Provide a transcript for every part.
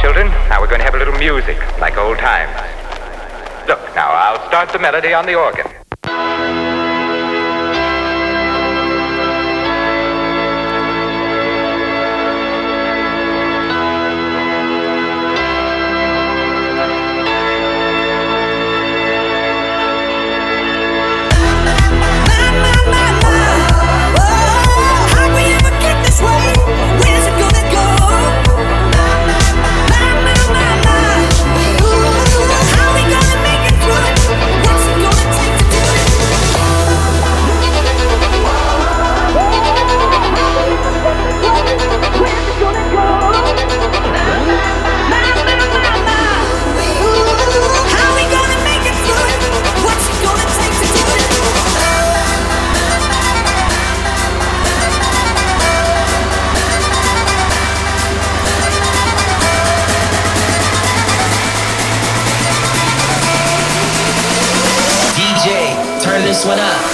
children. Now we're going to have a little music, like old times. Look, now I'll start the melody on the organ. You wanna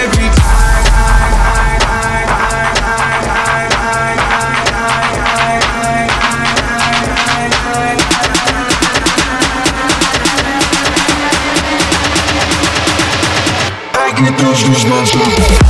Música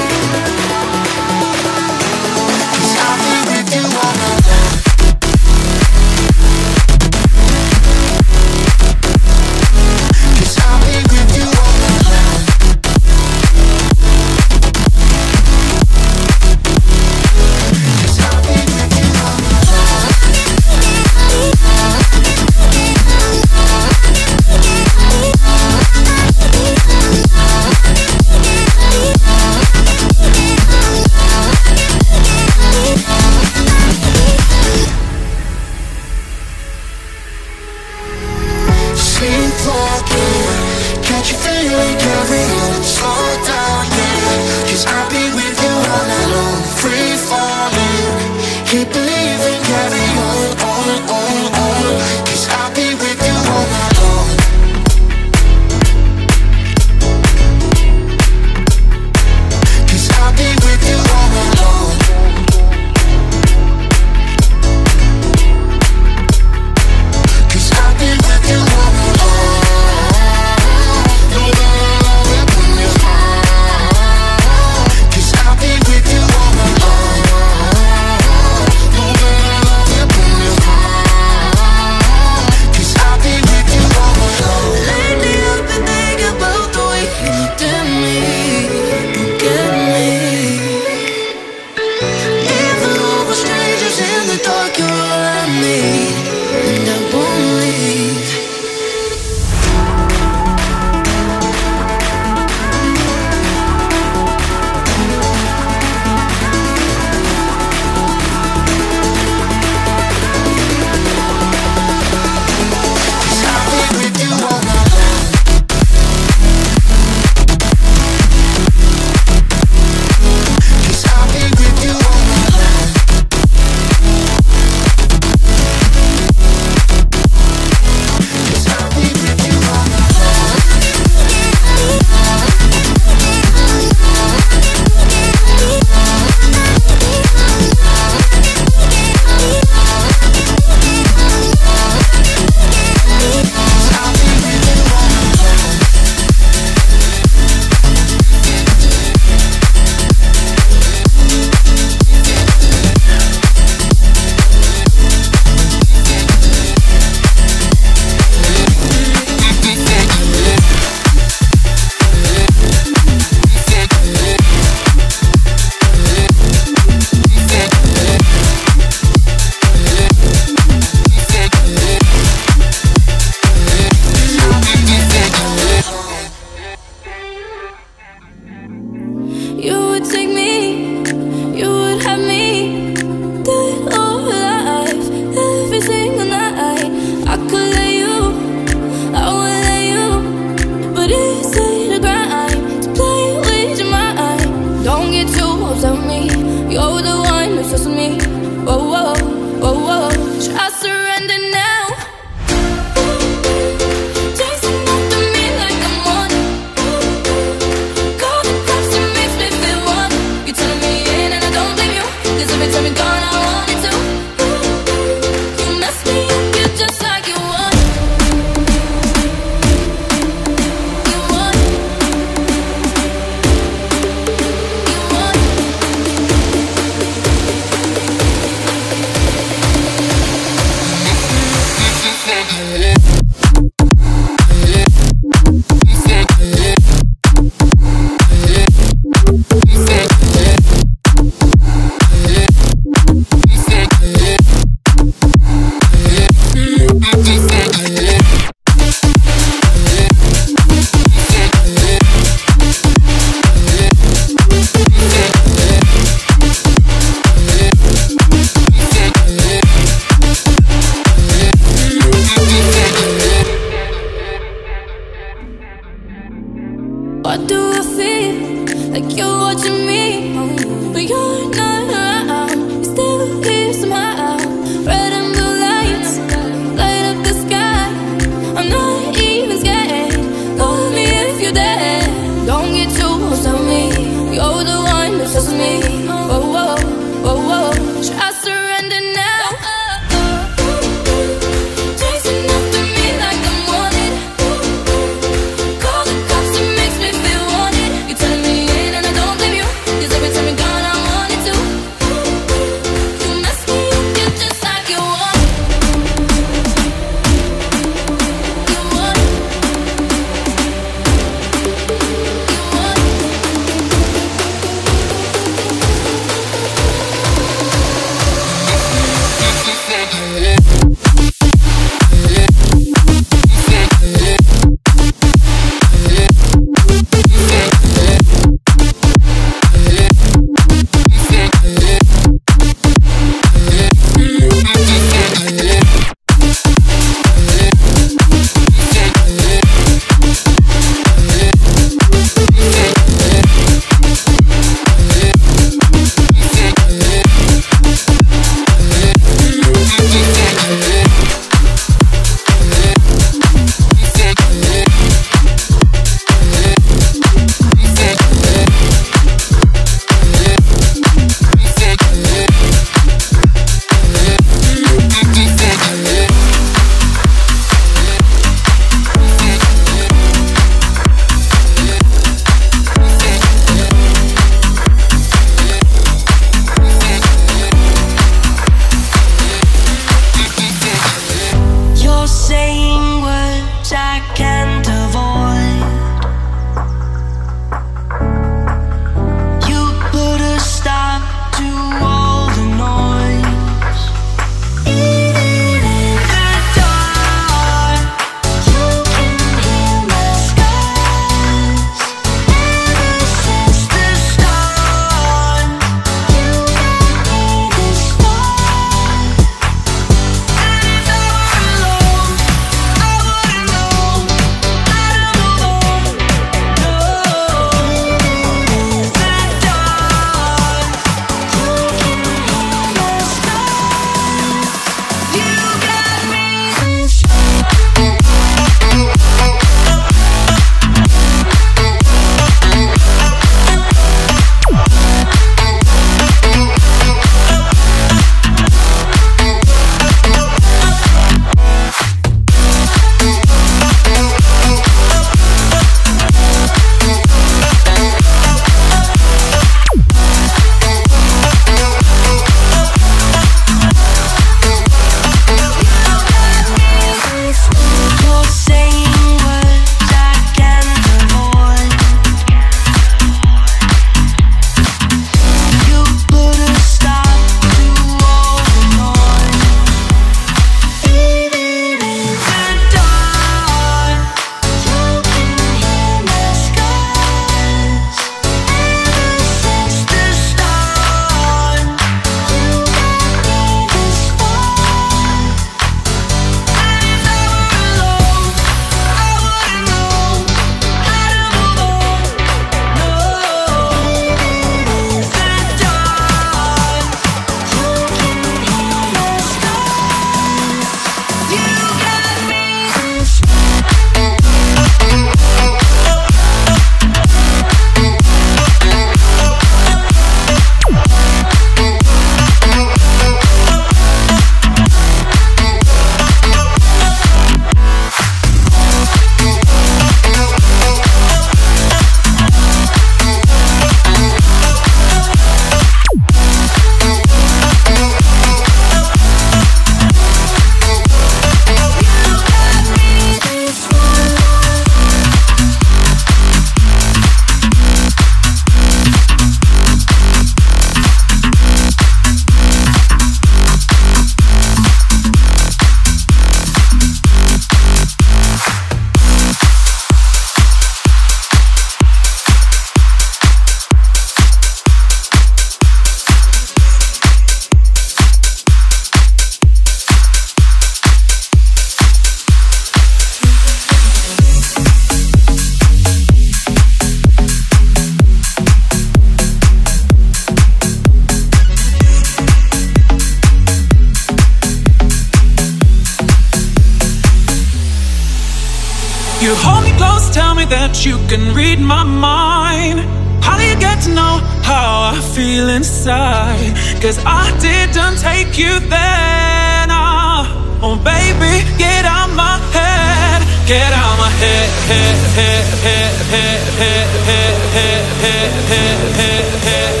feel inside. Cause I didn't take you then. Oh, oh baby, get out my head. Get out my head, head, head, head, head, head, head, head, head, head, head.